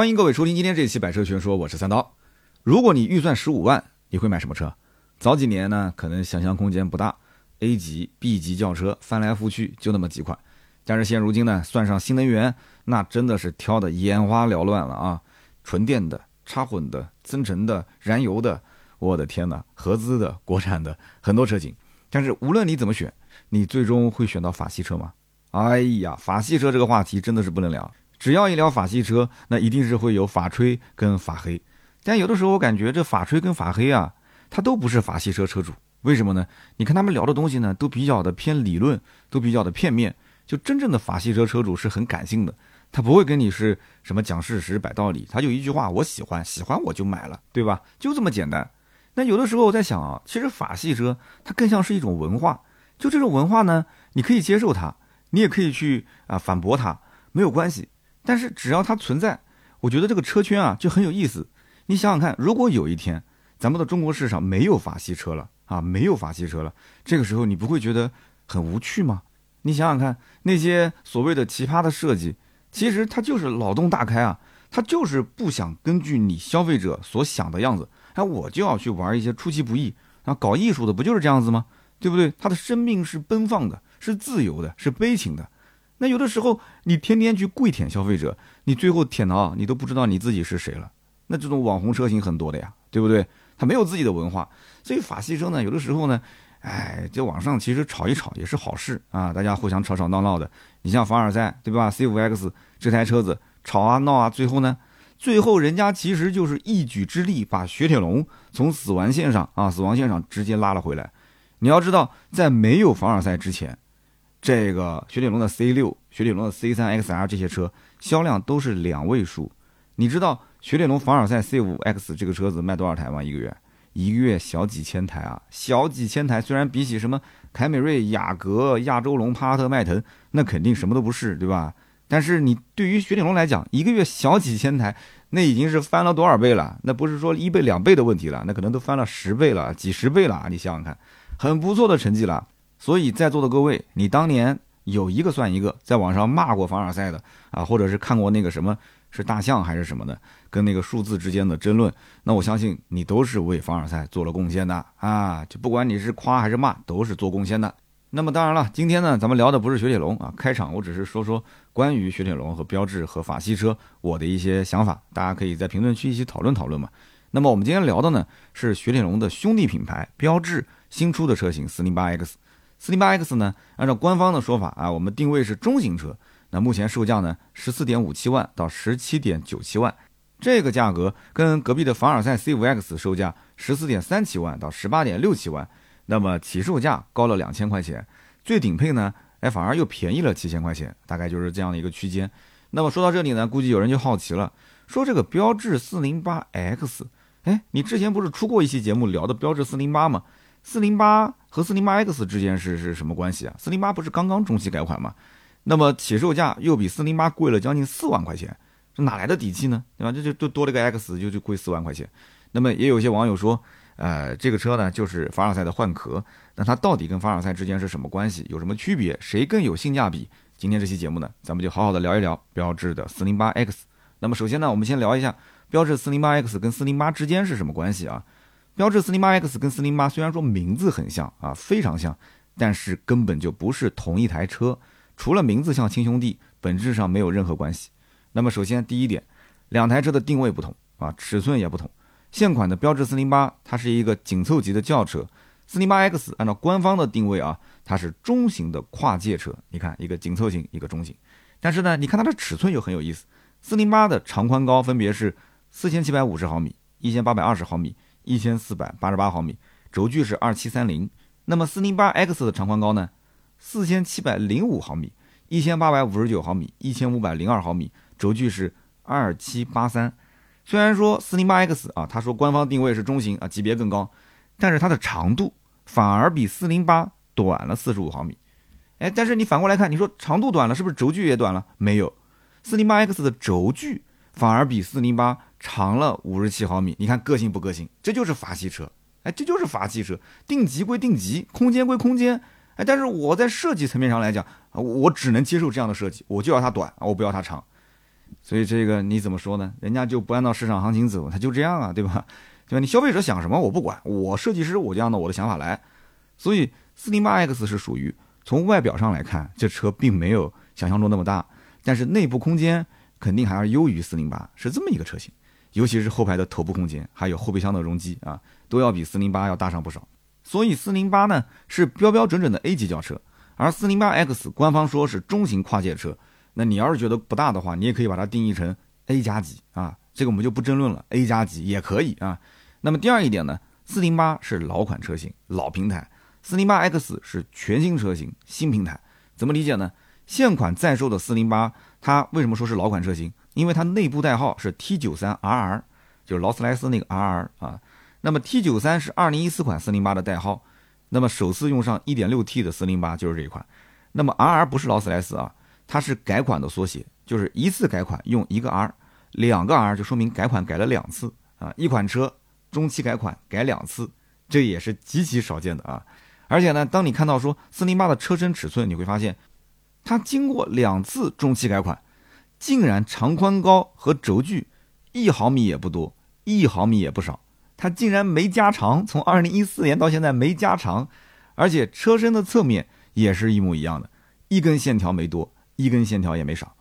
欢迎各位收听今天这一期《百车全说》，我是三刀。如果你预算十五万，你会买什么车？早几年呢，可能想象空间不大，A 级、B 级轿车翻来覆去就那么几款。但是现如今呢，算上新能源，那真的是挑的眼花缭乱了啊！纯电的、插混的、增程的、燃油的，我的天哪，合资的、国产的，很多车型。但是无论你怎么选，你最终会选到法系车吗？哎呀，法系车这个话题真的是不能聊。只要一聊法系车，那一定是会有法吹跟法黑。但有的时候我感觉这法吹跟法黑啊，他都不是法系车车主。为什么呢？你看他们聊的东西呢，都比较的偏理论，都比较的片面。就真正的法系车车主是很感性的，他不会跟你是什么讲事实、摆道理，他就一句话：我喜欢，喜欢我就买了，对吧？就这么简单。那有的时候我在想啊，其实法系车它更像是一种文化。就这种文化呢，你可以接受它，你也可以去啊反驳它，没有关系。但是只要它存在，我觉得这个车圈啊就很有意思。你想想看，如果有一天咱们的中国市场没有法系车了啊，没有法系车了，这个时候你不会觉得很无趣吗？你想想看，那些所谓的奇葩的设计，其实它就是脑洞大开啊，它就是不想根据你消费者所想的样子，哎，我就要去玩一些出其不意啊，搞艺术的不就是这样子吗？对不对？他的生命是奔放的，是自由的，是悲情的。那有的时候，你天天去跪舔消费者，你最后舔到你都不知道你自己是谁了。那这种网红车型很多的呀，对不对？他没有自己的文化，所以法系车呢，有的时候呢，哎，在网上其实吵一吵也是好事啊，大家互相吵吵闹闹的。你像凡尔赛，对吧？C5X 这台车子吵啊闹啊，最后呢，最后人家其实就是一举之力把雪铁龙从死亡线上啊，死亡线上直接拉了回来。你要知道，在没有凡尔赛之前。这个雪铁龙的 C 六、雪铁龙的 C 三 XR 这些车销量都是两位数。你知道雪铁龙凡尔赛 C 五 X 这个车子卖多少台吗？一个月，一个月小几千台啊，小几千台。虽然比起什么凯美瑞、雅阁、亚洲龙、帕萨特、迈腾，那肯定什么都不是，对吧？但是你对于雪铁龙来讲，一个月小几千台，那已经是翻了多少倍了？那不是说一倍两倍的问题了，那可能都翻了十倍了、几十倍了。你想想看，很不错的成绩了。所以在座的各位，你当年有一个算一个，在网上骂过凡尔赛的啊，或者是看过那个什么是大象还是什么的，跟那个数字之间的争论，那我相信你都是为凡尔赛做了贡献的啊！就不管你是夸还是骂，都是做贡献的。那么当然了，今天呢，咱们聊的不是雪铁龙啊，开场我只是说说关于雪铁龙和标致和法系车我的一些想法，大家可以在评论区一起讨论讨论嘛。那么我们今天聊的呢，是雪铁龙的兄弟品牌标致新出的车型四零八 X。四零八 X 呢，按照官方的说法啊，我们定位是中型车。那目前售价呢，十四点五七万到十七点九七万，这个价格跟隔壁的凡尔赛 C 五 X 售价十四点三七万到十八点六七万，那么起售价高了两千块钱。最顶配呢，哎，反而又便宜了七千块钱，大概就是这样的一个区间。那么说到这里呢，估计有人就好奇了，说这个标致四零八 X，哎，你之前不是出过一期节目聊的标致四零八吗？四零八和四零八 X 之间是是什么关系啊？四零八不是刚刚中期改款吗？那么起售价又比四零八贵了将近四万块钱，这哪来的底气呢？对吧？这就多多了个 X，就就贵四万块钱。那么也有些网友说，呃，这个车呢就是凡尔赛的换壳，那它到底跟凡尔赛之间是什么关系？有什么区别？谁更有性价比？今天这期节目呢，咱们就好好的聊一聊标致的四零八 X。那么首先呢，我们先聊一下标致四零八 X 跟四零八之间是什么关系啊？标致四零八 X 跟四零八虽然说名字很像啊，非常像，但是根本就不是同一台车，除了名字像亲兄弟，本质上没有任何关系。那么首先第一点，两台车的定位不同啊，尺寸也不同。现款的标致四零八它是一个紧凑级的轿车，四零八 X 按照官方的定位啊，它是中型的跨界车。你看一个紧凑型，一个中型，但是呢，你看它的尺寸又很有意思，四零八的长宽高分别是四千七百五十毫米、一千八百二十毫米。一千四百八十八毫米，轴距是二七三零。那么四零八 X 的长宽高呢？四千七百零五毫米，一千八百五十九毫米，一千五百零二毫米，轴距是二七八三。虽然说四零八 X 啊，他说官方定位是中型啊，级别更高，但是它的长度反而比四零八短了四十五毫米。哎，但是你反过来看，你说长度短了，是不是轴距也短了？没有，四零八 X 的轴距反而比四零八。长了五十七毫米，你看个性不个性？这就是法系车，哎，这就是法系车。定级归定级，空间归空间，哎，但是我在设计层面上来讲，我只能接受这样的设计，我就要它短，我不要它长。所以这个你怎么说呢？人家就不按照市场行情走，他就这样啊，对吧？对吧？你消费者想什么我不管，我设计师我就按照我的想法来。所以四零八 X 是属于从外表上来看，这车并没有想象中那么大，但是内部空间肯定还要优于四零八，是这么一个车型。尤其是后排的头部空间，还有后备箱的容积啊，都要比四零八要大上不少。所以四零八呢是标标准准的 A 级轿车，而四零八 X 官方说是中型跨界车。那你要是觉得不大的话，你也可以把它定义成 A 加级啊，这个我们就不争论了，A 加级也可以啊。那么第二一点呢，四零八是老款车型，老平台；四零八 X 是全新车型，新平台。怎么理解呢？现款在售的四零八，它为什么说是老款车型？因为它内部代号是 T 九三 RR，就是劳斯莱斯那个 RR 啊。那么 T 九三是二零一四款四零八的代号，那么首次用上一点六 T 的四零八就是这一款。那么 RR 不是劳斯莱斯啊，它是改款的缩写，就是一次改款用一个 R，两个 R 就说明改款改了两次啊。一款车中期改款改两次，这也是极其少见的啊。而且呢，当你看到说四零八的车身尺寸，你会发现它经过两次中期改款。竟然长宽高和轴距一毫米也不多，一毫米也不少，它竟然没加长，从二零一四年到现在没加长，而且车身的侧面也是一模一样的，一根线条没多，一根线条也没少，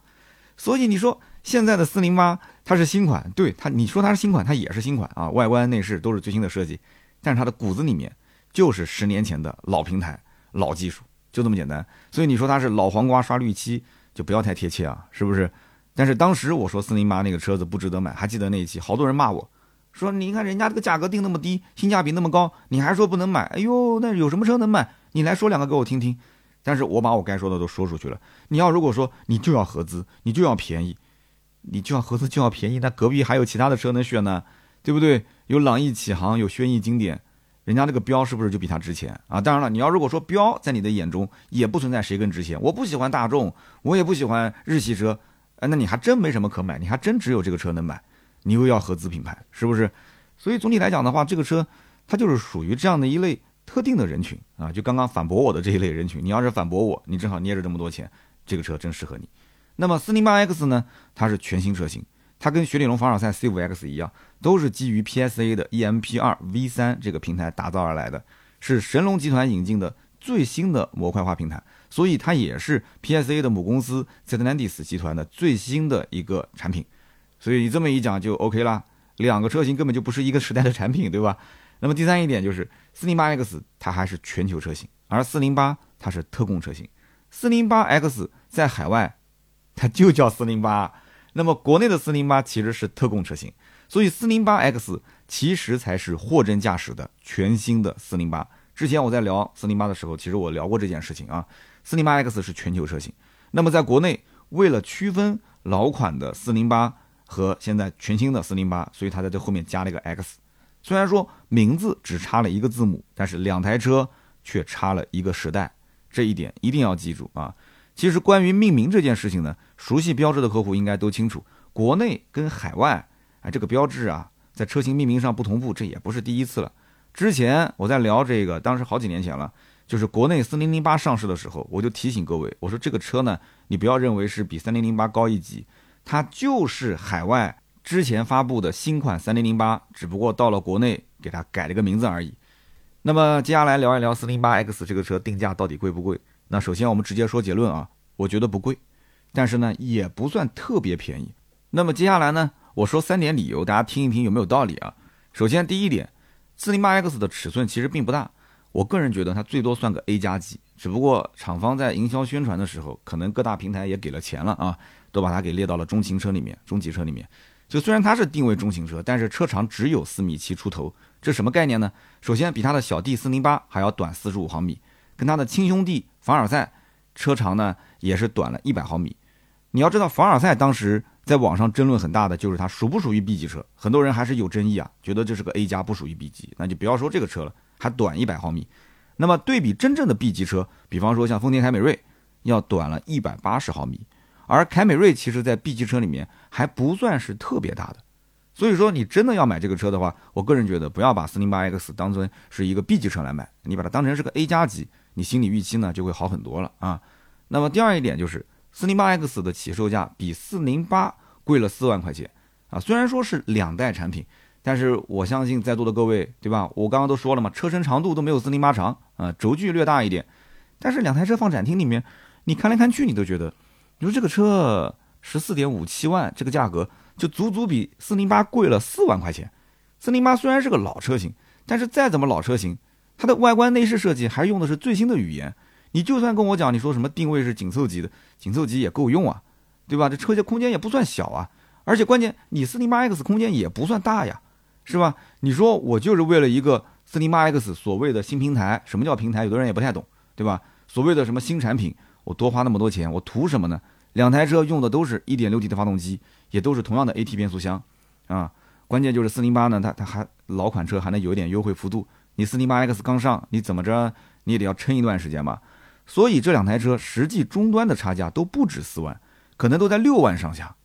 所以你说现在的四零八它是新款，对它你说它是新款，它也是新款啊，外观内饰都是最新的设计，但是它的骨子里面就是十年前的老平台、老技术，就这么简单，所以你说它是老黄瓜刷绿漆，就不要太贴切啊，是不是？但是当时我说四零八那个车子不值得买，还记得那一期，好多人骂我，说你看人家这个价格定那么低，性价比那么高，你还说不能买？哎呦，那有什么车能买？你来说两个给我听听。但是我把我该说的都说出去了。你要如果说你就要合资，你就要便宜，你就要合资就要便宜，那隔壁还有其他的车能选呢，对不对？有朗逸启航，有轩逸经典，人家这个标是不是就比它值钱啊？当然了，你要如果说标在你的眼中也不存在谁更值钱，我不喜欢大众，我也不喜欢日系车。哎，那你还真没什么可买，你还真只有这个车能买，你又要合资品牌，是不是？所以总体来讲的话，这个车它就是属于这样的一类特定的人群啊。就刚刚反驳我的这一类人群，你要是反驳我，你正好捏着这么多钱，这个车真适合你。那么四零八 X 呢？它是全新车型，它跟雪铁龙凡尔赛 C 五 X 一样，都是基于 PSA 的 EMP 二 V 三这个平台打造而来的，是神龙集团引进的最新的模块化平台。所以它也是 PSA 的母公司 z e t l a n d i s 集团的最新的一个产品，所以你这么一讲就 OK 啦，两个车型根本就不是一个时代的产品，对吧？那么第三一点就是 408X 它还是全球车型，而408它是特供车型，408X 在海外它就叫408，那么国内的408其实是特供车型，所以 408X 其实才是货真价实的全新的408。之前我在聊408的时候，其实我聊过这件事情啊。四零八 X 是全球车型，那么在国内为了区分老款的四零八和现在全新的四零八，所以它在这后面加了一个 X。虽然说名字只差了一个字母，但是两台车却差了一个时代，这一点一定要记住啊。其实关于命名这件事情呢，熟悉标志的客户应该都清楚，国内跟海外啊这个标志啊在车型命名上不同步，这也不是第一次了。之前我在聊这个，当时好几年前了。就是国内四零零八上市的时候，我就提醒各位，我说这个车呢，你不要认为是比三零零八高一级，它就是海外之前发布的新款三零零八，只不过到了国内给它改了个名字而已。那么接下来聊一聊四零八 X 这个车定价到底贵不贵？那首先我们直接说结论啊，我觉得不贵，但是呢也不算特别便宜。那么接下来呢，我说三点理由，大家听一听有没有道理啊？首先第一点，四零八 X 的尺寸其实并不大。我个人觉得它最多算个 A 加级，只不过厂方在营销宣传的时候，可能各大平台也给了钱了啊，都把它给列到了中型车里面、中级车里面。就虽然它是定位中型车，但是车长只有四米七出头，这什么概念呢？首先比它的小弟四零八还要短四十五毫米，跟它的亲兄弟凡尔赛车长呢也是短了一百毫米。你要知道，凡尔赛当时在网上争论很大的就是它属不属于 B 级车，很多人还是有争议啊，觉得这是个 A 加不属于 B 级，那就不要说这个车了。还短一百毫米，那么对比真正的 B 级车，比方说像丰田凯美瑞，要短了一百八十毫米，而凯美瑞其实在 B 级车里面还不算是特别大的，所以说你真的要买这个车的话，我个人觉得不要把四零八 X 当成是一个 B 级车来买，你把它当成是个 A 加级，你心理预期呢就会好很多了啊。那么第二一点就是四零八 X 的起售价比四零八贵了四万块钱啊。虽然说是两代产品，但是我相信在座的各位，对吧？我刚刚都说了嘛，车身长度都没有四零八长啊，轴距略大一点，但是两台车放展厅里面，你看来看去，你都觉得，你说这个车十四点五七万这个价格，就足足比四零八贵了四万块钱。四零八虽然是个老车型，但是再怎么老车型，它的外观内饰设计还用的是最新的语言。你就算跟我讲，你说什么定位是紧凑级的，紧凑级也够用啊，对吧？这车间空间也不算小啊，而且关键你四零八 X 空间也不算大呀，是吧？你说我就是为了一个四零八 X 所谓的新平台，什么叫平台？有的人也不太懂，对吧？所谓的什么新产品，我多花那么多钱，我图什么呢？两台车用的都是一点六 T 的发动机，也都是同样的 AT 变速箱啊。关键就是四零八呢，它它还老款车还能有一点优惠幅度，你四零八 X 刚上，你怎么着你也得要撑一段时间吧。所以这两台车实际终端的差价都不止四万，可能都在六万上下。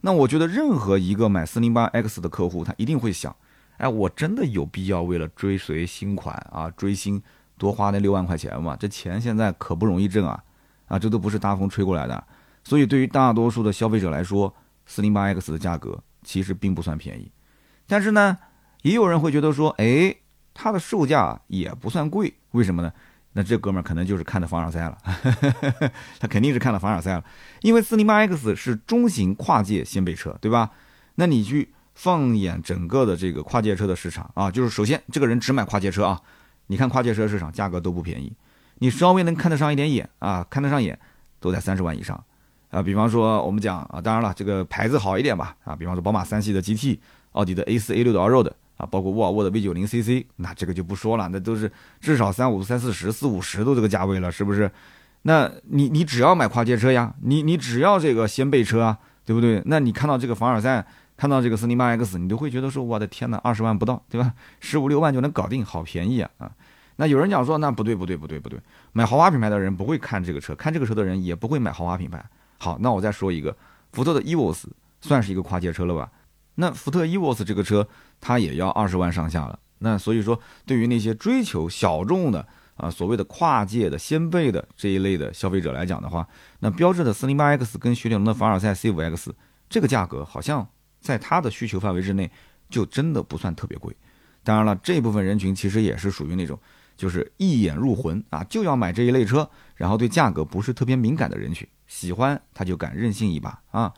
那我觉得任何一个买四零八 X 的客户，他一定会想：哎，我真的有必要为了追随新款啊，追星多花那六万块钱吗？这钱现在可不容易挣啊！啊，这都不是大风吹过来的。所以对于大多数的消费者来说，四零八 X 的价格其实并不算便宜。但是呢，也有人会觉得说：哎，它的售价也不算贵，为什么呢？那这哥们儿可能就是看的凡尔赛了，他肯定是看了凡尔赛了，因为四零八 X 是中型跨界掀背车，对吧？那你去放眼整个的这个跨界车的市场啊，就是首先这个人只买跨界车啊，你看跨界车市场价格都不便宜，你稍微能看得上一点眼啊，看得上眼都在三十万以上啊。比方说我们讲啊，当然了，这个牌子好一点吧啊，比方说宝马三系的 GT，奥迪的 A 四 A 六的 Road。啊，包括沃尔沃的 V 九零 CC，那这个就不说了，那都是至少三五三四十四五十都这个价位了，是不是？那你你只要买跨界车呀，你你只要这个掀背车啊，对不对？那你看到这个凡尔赛，看到这个四零八 X，你都会觉得说，我的天哪，二十万不到，对吧？十五六万就能搞定，好便宜啊啊！那有人讲说，那不对不对不对不对，买豪华品牌的人不会看这个车，看这个车的人也不会买豪华品牌。好，那我再说一个，福特的 EVOS 算是一个跨界车了吧？那福特 EVOS 这个车，它也要二十万上下了。那所以说，对于那些追求小众的啊，所谓的跨界的先辈的这一类的消费者来讲的话，那标致的 408X 跟雪铁龙的凡尔赛 C5X 这个价格，好像在它的需求范围之内，就真的不算特别贵。当然了，这部分人群其实也是属于那种就是一眼入魂啊，就要买这一类车，然后对价格不是特别敏感的人群，喜欢他就敢任性一把啊。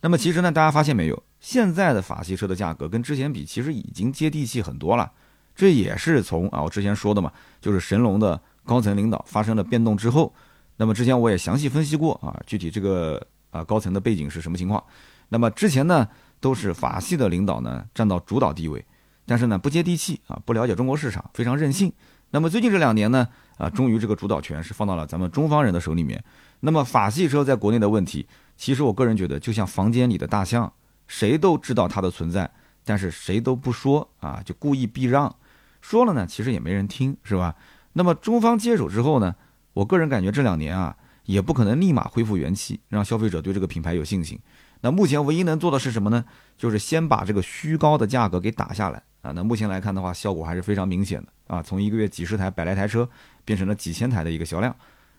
那么其实呢，大家发现没有？现在的法系车的价格跟之前比，其实已经接地气很多了。这也是从啊，我之前说的嘛，就是神龙的高层领导发生了变动之后。那么之前我也详细分析过啊，具体这个啊高层的背景是什么情况。那么之前呢，都是法系的领导呢占到主导地位，但是呢不接地气啊，不了解中国市场，非常任性。那么最近这两年呢，啊，终于这个主导权是放到了咱们中方人的手里面。那么法系车在国内的问题，其实我个人觉得就像房间里的大象。谁都知道它的存在，但是谁都不说啊，就故意避让。说了呢，其实也没人听，是吧？那么中方接手之后呢，我个人感觉这两年啊，也不可能立马恢复元气，让消费者对这个品牌有信心。那目前唯一能做的是什么呢？就是先把这个虚高的价格给打下来啊。那目前来看的话，效果还是非常明显的啊，从一个月几十台、百来台车，变成了几千台的一个销量。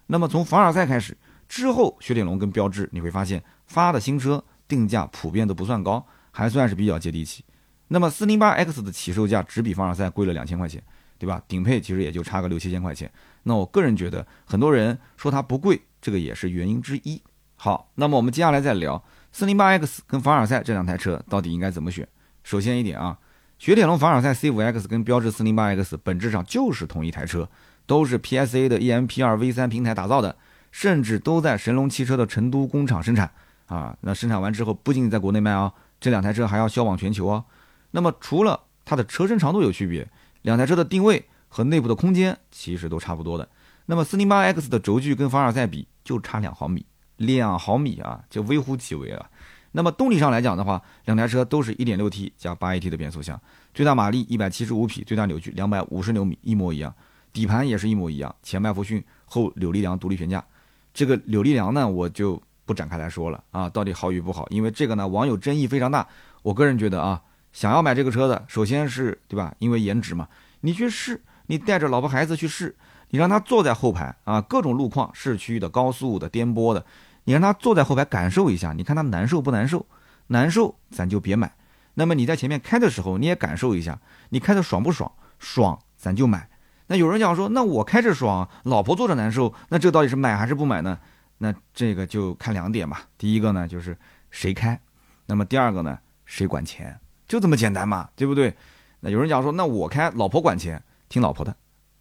那么从凡尔赛开始之后，雪铁龙跟标致，你会发现发的新车。定价普遍都不算高，还算是比较接地气。那么四零八 X 的起售价只比凡尔赛贵了两千块钱，对吧？顶配其实也就差个六七千块钱。那我个人觉得，很多人说它不贵，这个也是原因之一。好，那么我们接下来再聊四零八 X 跟凡尔赛这两台车到底应该怎么选。首先一点啊，雪铁龙凡尔赛 C5X 跟标致四零八 X 本质上就是同一台车，都是 PSA 的 EMP2 V3 平台打造的，甚至都在神龙汽车的成都工厂生产。啊，那生产完之后不仅仅在国内卖啊，这两台车还要销往全球啊。那么除了它的车身长度有区别，两台车的定位和内部的空间其实都差不多的。那么四零八 X 的轴距跟凡尔赛比就差两毫米，两毫米啊，就微乎其微了。那么动力上来讲的话，两台车都是一点六 T 加八 AT 的变速箱，最大马力一百七十五匹，最大扭矩两百五十牛米，一模一样。底盘也是一模一样，前麦弗逊，后扭力梁独立悬架。这个扭力梁呢，我就。不展开来说了啊，到底好与不好？因为这个呢，网友争议非常大。我个人觉得啊，想要买这个车的，首先是对吧？因为颜值嘛，你去试，你带着老婆孩子去试，你让他坐在后排啊，各种路况，市区的、高速的、颠簸的，你让他坐在后排感受一下，你看他难受不难受？难受咱就别买。那么你在前面开的时候，你也感受一下，你开的爽不爽？爽咱就买。那有人讲说，那我开着爽，老婆坐着难受，那这到底是买还是不买呢？那这个就看两点吧。第一个呢，就是谁开；那么第二个呢，谁管钱，就这么简单嘛，对不对？那有人讲说，那我开，老婆管钱，听老婆的，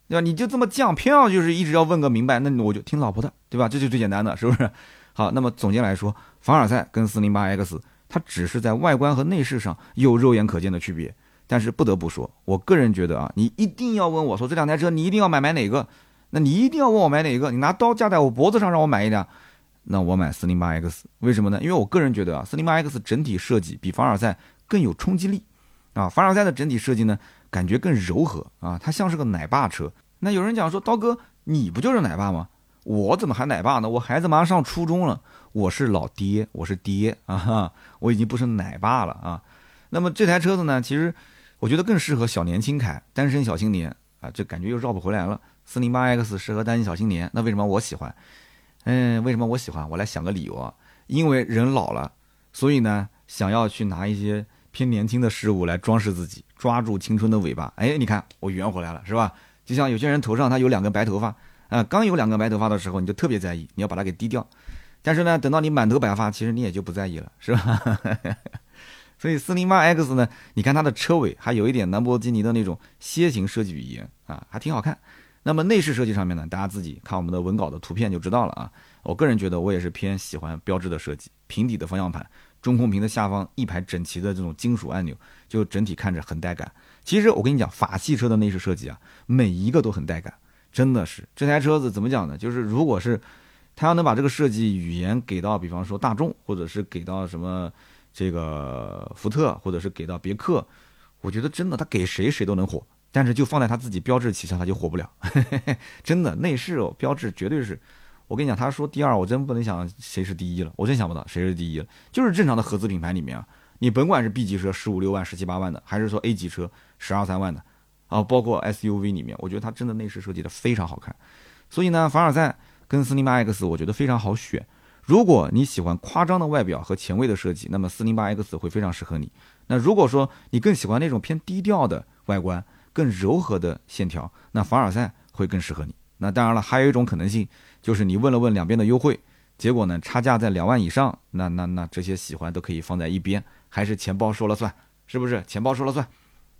对吧？你就这么犟，偏要就是一直要问个明白，那我就听老婆的，对吧？这就最简单的，是不是？好，那么总结来说，凡尔赛跟四零八 X，它只是在外观和内饰上有肉眼可见的区别。但是不得不说，我个人觉得啊，你一定要问我说这两台车你一定要买买哪个？那你一定要问我买哪一个？你拿刀架在我脖子上让我买一辆，那我买四零八 X，为什么呢？因为我个人觉得啊，四零八 X 整体设计比凡尔赛更有冲击力啊。凡尔赛的整体设计呢，感觉更柔和啊，它像是个奶爸车。那有人讲说，刀哥你不就是奶爸吗？我怎么还奶爸呢？我孩子马上上初中了，我是老爹，我是爹啊，我已经不是奶爸了啊。那么这台车子呢，其实。我觉得更适合小年轻开，单身小青年啊，这感觉又绕不回来了。四零八 X 适合单身小青年，那为什么我喜欢？嗯，为什么我喜欢？我来想个理由啊。因为人老了，所以呢，想要去拿一些偏年轻的事物来装饰自己，抓住青春的尾巴。哎，你看我圆回来了，是吧？就像有些人头上他有两根白头发啊，刚有两根白头发的时候，你就特别在意，你要把它给低调。但是呢，等到你满头白发，其实你也就不在意了，是吧？所以四零八 X 呢，你看它的车尾还有一点兰博基尼的那种楔形设计语言啊，还挺好看。那么内饰设计上面呢，大家自己看我们的文稿的图片就知道了啊。我个人觉得我也是偏喜欢标志的设计，平底的方向盘，中控屏的下方一排整齐的这种金属按钮，就整体看着很带感。其实我跟你讲，法系车的内饰设计啊，每一个都很带感，真的是这台车子怎么讲呢？就是如果是他要能把这个设计语言给到，比方说大众，或者是给到什么。这个福特或者是给到别克，我觉得真的他给谁谁都能火，但是就放在他自己标志旗下他就火不了。真的内饰哦，标志绝对是，我跟你讲，他说第二，我真不能想谁是第一了，我真想不到谁是第一了。就是正常的合资品牌里面啊，你甭管是 B 级车十五六万、十七八万的，还是说 A 级车十二三万的啊，包括 SUV 里面，我觉得它真的内饰设计的非常好看。所以呢，凡尔赛跟斯林八 X 我觉得非常好选。如果你喜欢夸张的外表和前卫的设计，那么四零八 X 会非常适合你。那如果说你更喜欢那种偏低调的外观、更柔和的线条，那凡尔赛会更适合你。那当然了，还有一种可能性，就是你问了问两边的优惠，结果呢差价在两万以上，那那那这些喜欢都可以放在一边，还是钱包说了算，是不是？钱包说了算。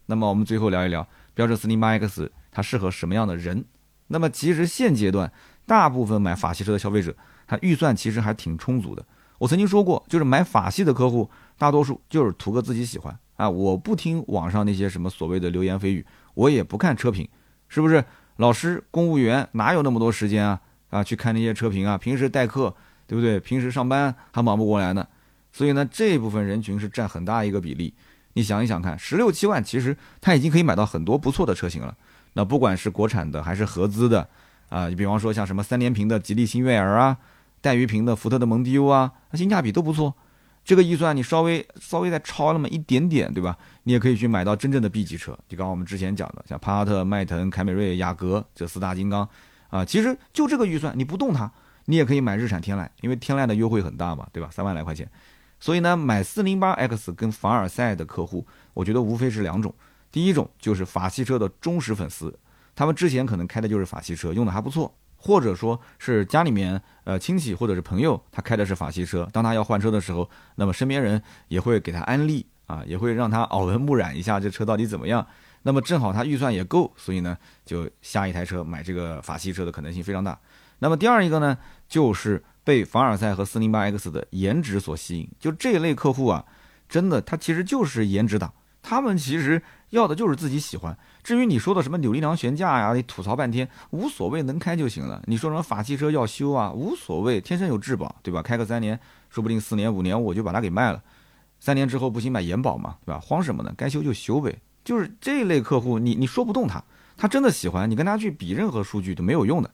那么我们最后聊一聊标致四零八 X 它适合什么样的人？那么其实现阶段大部分买法系车的消费者。他预算其实还挺充足的。我曾经说过，就是买法系的客户，大多数就是图个自己喜欢啊。我不听网上那些什么所谓的流言蜚语，我也不看车评，是不是？老师、公务员哪有那么多时间啊？啊，去看那些车评啊？平时代课，对不对？平时上班还忙不过来呢。所以呢，这部分人群是占很大一个比例。你想一想看，十六七万，其实他已经可以买到很多不错的车型了。那不管是国产的还是合资的，啊，你比方说像什么三连屏的吉利星越 L 啊。带鱼屏的福特的蒙迪欧啊，它性价比都不错。这个预算你稍微稍微再超那么一点点，对吧？你也可以去买到真正的 B 级车。就刚刚我们之前讲的，像帕萨特、迈腾、凯美瑞、雅阁这四大金刚啊，其实就这个预算，你不动它，你也可以买日产天籁，因为天籁的优惠很大嘛，对吧？三万来块钱。所以呢，买四零八 X 跟凡尔赛的客户，我觉得无非是两种。第一种就是法系车的忠实粉丝，他们之前可能开的就是法系车，用的还不错。或者说是家里面呃亲戚或者是朋友，他开的是法系车，当他要换车的时候，那么身边人也会给他安利啊，也会让他耳闻目染一下这车到底怎么样。那么正好他预算也够，所以呢就下一台车买这个法系车的可能性非常大。那么第二一个呢，就是被凡尔赛和四零八 X 的颜值所吸引，就这一类客户啊，真的他其实就是颜值党，他们其实要的就是自己喜欢。至于你说的什么扭力梁悬架呀，你吐槽半天无所谓，能开就行了。你说什么法系车要修啊，无所谓，天生有质保，对吧？开个三年，说不定四年五年我就把它给卖了。三年之后不行买延保嘛，对吧？慌什么呢？该修就修呗。就是这类客户，你你说不动他，他真的喜欢你跟他去比任何数据都没有用的。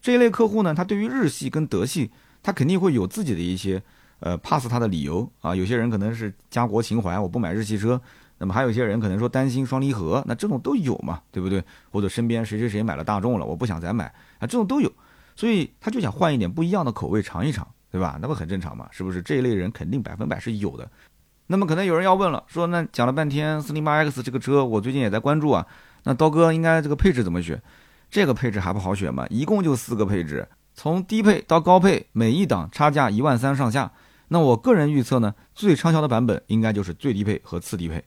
这一类客户呢，他对于日系跟德系，他肯定会有自己的一些呃 pass 他的理由啊。有些人可能是家国情怀，我不买日系车。那么还有一些人可能说担心双离合，那这种都有嘛，对不对？或者身边谁谁谁买了大众了，我不想再买啊，这种都有，所以他就想换一点不一样的口味尝一尝，对吧？那不很正常嘛，是不是？这一类人肯定百分百是有的。那么可能有人要问了，说那讲了半天四零八 X 这个车，我最近也在关注啊。那刀哥应该这个配置怎么选？这个配置还不好选吗？一共就四个配置，从低配到高配，每一档差价一万三上下。那我个人预测呢，最畅销的版本应该就是最低配和次低配。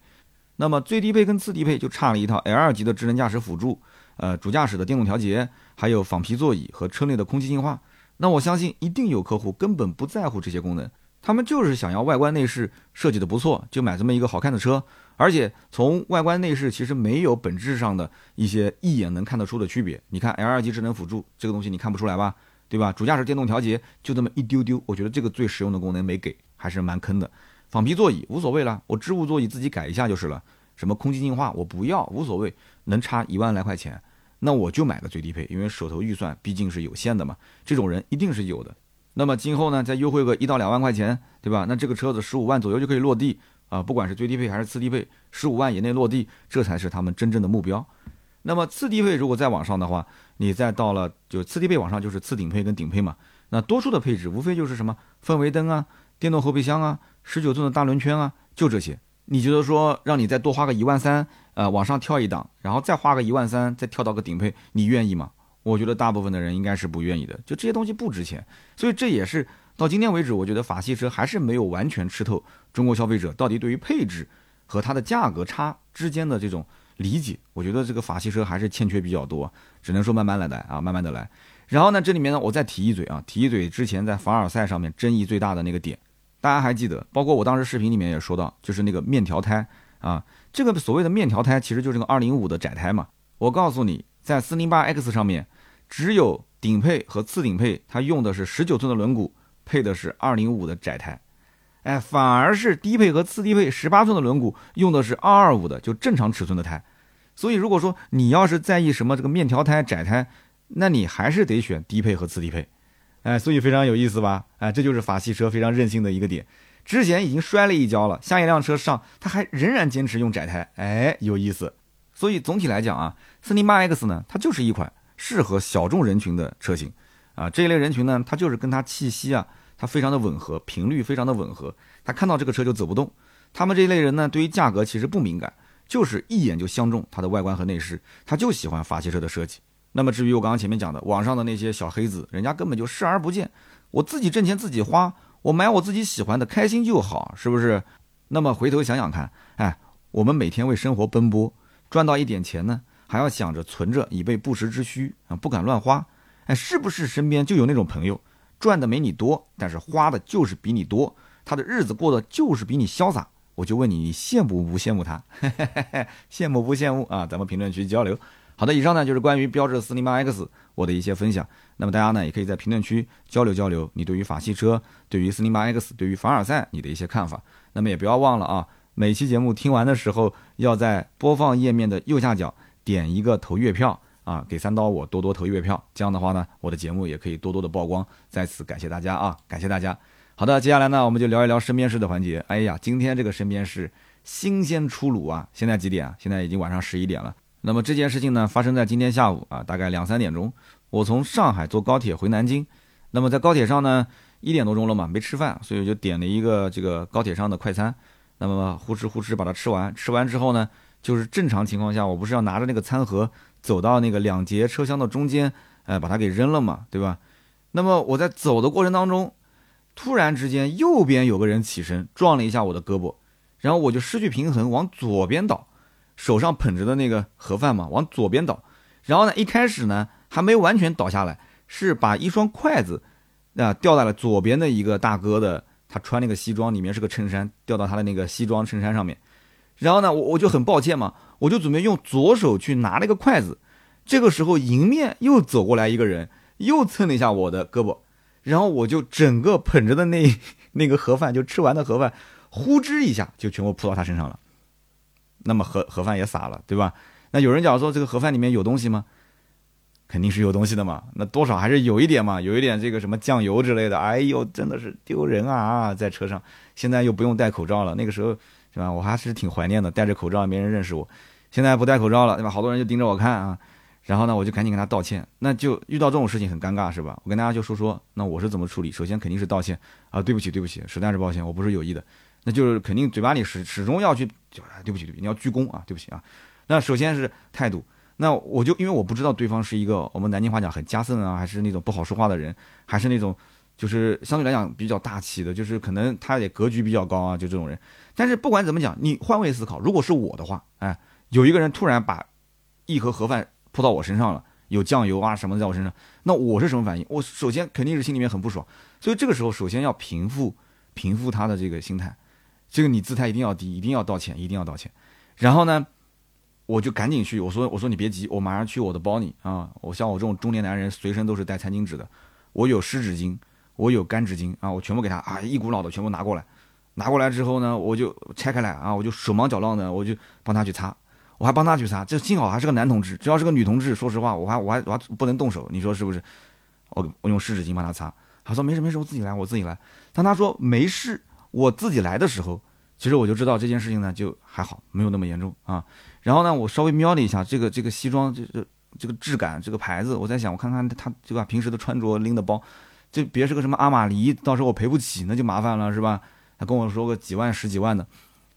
那么最低配跟次低配就差了一套 L 级的智能驾驶辅助，呃，主驾驶的电动调节，还有仿皮座椅和车内的空气净化。那我相信一定有客户根本不在乎这些功能，他们就是想要外观内饰设计的不错，就买这么一个好看的车。而且从外观内饰其实没有本质上的一些一眼能看得出的区别。你看 L 级智能辅助这个东西你看不出来吧？对吧？主驾驶电动调节就这么一丢丢，我觉得这个最实用的功能没给，还是蛮坑的。仿皮座椅无所谓了，我织物座椅自己改一下就是了。什么空气净化我不要，无所谓，能差一万来块钱，那我就买个最低配，因为手头预算毕竟是有限的嘛。这种人一定是有的。那么今后呢，再优惠个一到两万块钱，对吧？那这个车子十五万左右就可以落地啊，不管是最低配还是次低配，十五万以内落地，这才是他们真正的目标。那么次低配如果再往上的话，你再到了就次低配往上就是次顶配跟顶配嘛。那多数的配置无非就是什么氛围灯啊、电动后备箱啊、十九寸的大轮圈啊，就这些。你觉得说让你再多花个一万三，呃，往上跳一档，然后再花个一万三，再跳到个顶配，你愿意吗？我觉得大部分的人应该是不愿意的。就这些东西不值钱，所以这也是到今天为止，我觉得法系车还是没有完全吃透中国消费者到底对于配置和它的价格差之间的这种。理解，我觉得这个法系车还是欠缺比较多，只能说慢慢来来啊，慢慢的来。然后呢，这里面呢，我再提一嘴啊，提一嘴之前在凡尔赛上面争议最大的那个点，大家还记得？包括我当时视频里面也说到，就是那个面条胎啊，这个所谓的面条胎其实就是个二零五的窄胎嘛。我告诉你，在四零八 X 上面，只有顶配和次顶配，它用的是十九寸的轮毂，配的是二零五的窄胎。哎，反而是低配和次低配十八寸的轮毂用的是二二五的，就正常尺寸的胎。所以如果说你要是在意什么这个面条胎窄胎，那你还是得选低配和次低配。哎，所以非常有意思吧？哎，这就是法系车非常任性的一个点。之前已经摔了一跤了，下一辆车上他还仍然坚持用窄胎，哎，有意思。所以总体来讲啊，四零八 X 呢，它就是一款适合小众人群的车型啊。这一类人群呢，它就是跟它气息啊。它非常的吻合，频率非常的吻合。他看到这个车就走不动。他们这一类人呢，对于价格其实不敏感，就是一眼就相中它的外观和内饰，他就喜欢法系车的设计。那么至于我刚刚前面讲的网上的那些小黑子，人家根本就视而不见。我自己挣钱自己花，我买我自己喜欢的，开心就好，是不是？那么回头想想看，哎，我们每天为生活奔波，赚到一点钱呢，还要想着存着以备不时之需啊，不敢乱花。哎，是不是身边就有那种朋友？赚的没你多，但是花的就是比你多，他的日子过得就是比你潇洒。我就问你，你羡慕不羡慕他？羡慕不羡慕啊？咱们评论区交流。好的，以上呢就是关于标致四零八 X 我的一些分享。那么大家呢也可以在评论区交流交流，你对于法系车、对于四零八 X、对于凡尔赛你的一些看法。那么也不要忘了啊，每期节目听完的时候，要在播放页面的右下角点一个投月票。啊，给三刀我多多投月票，这样的话呢，我的节目也可以多多的曝光。在此感谢大家啊，感谢大家。好的，接下来呢，我们就聊一聊身边事的环节。哎呀，今天这个身边事新鲜出炉啊！现在几点啊？现在已经晚上十一点了。那么这件事情呢，发生在今天下午啊，大概两三点钟，我从上海坐高铁回南京。那么在高铁上呢，一点多钟了嘛，没吃饭，所以我就点了一个这个高铁上的快餐。那么呼哧呼哧把它吃完，吃完之后呢，就是正常情况下，我不是要拿着那个餐盒。走到那个两节车厢的中间，哎，把它给扔了嘛，对吧？那么我在走的过程当中，突然之间右边有个人起身撞了一下我的胳膊，然后我就失去平衡往左边倒，手上捧着的那个盒饭嘛往左边倒，然后呢一开始呢还没完全倒下来，是把一双筷子啊掉在了左边的一个大哥的，他穿那个西装里面是个衬衫，掉到他的那个西装衬衫上面。然后呢，我我就很抱歉嘛，我就准备用左手去拿那个筷子，这个时候迎面又走过来一个人，又蹭了一下我的胳膊，然后我就整个捧着的那 那个盒饭就吃完的盒饭，呼之一下就全部扑到他身上了，那么盒盒饭也洒了，对吧？那有人讲说这个盒饭里面有东西吗？肯定是有东西的嘛，那多少还是有一点嘛，有一点这个什么酱油之类的，哎呦，真的是丢人啊，在车上，现在又不用戴口罩了，那个时候。是吧？我还是挺怀念的，戴着口罩没人认识我。现在不戴口罩了，对吧？好多人就盯着我看啊。然后呢，我就赶紧跟他道歉。那就遇到这种事情很尴尬，是吧？我跟大家就说说，那我是怎么处理。首先肯定是道歉啊，对不起，对不起，实在是抱歉，我不是有意的。那就是肯定嘴巴里始始终要去，对不起对不起，你要鞠躬啊，对不起啊。那首先是态度，那我就因为我不知道对方是一个我们南京话讲很加森啊，还是那种不好说话的人，还是那种就是相对来讲比较大气的，就是可能他也格局比较高啊，就这种人。但是不管怎么讲，你换位思考，如果是我的话，哎，有一个人突然把一盒盒饭泼到我身上了，有酱油啊什么在我身上，那我是什么反应？我首先肯定是心里面很不爽，所以这个时候首先要平复平复他的这个心态。这个你姿态一定要低，一定要道歉，一定要道歉。然后呢，我就赶紧去，我说我说你别急，我马上去我的包里啊。我像我这种中年男人，随身都是带餐巾纸的。我有湿纸巾，我有干纸巾啊，我全部给他啊，一股脑的全部拿过来。拿过来之后呢，我就拆开来啊，我就手忙脚乱的，我就帮他去擦。我还帮他去擦，这幸好还是个男同志，只要是个女同志，说实话，我还我还我还不能动手，你说是不是？我我用湿纸巾帮他擦。他说没事没事，我自己来，我自己来。但他说没事。我自己来的时候，其实我就知道这件事情呢，就还好，没有那么严重啊。然后呢，我稍微瞄了一下这个这个西装，这这这个质感，这个牌子，我在想，我看看他这个平时的穿着拎的包，这别是个什么阿玛尼，到时候我赔不起，那就麻烦了，是吧？他跟我说个几万十几万的，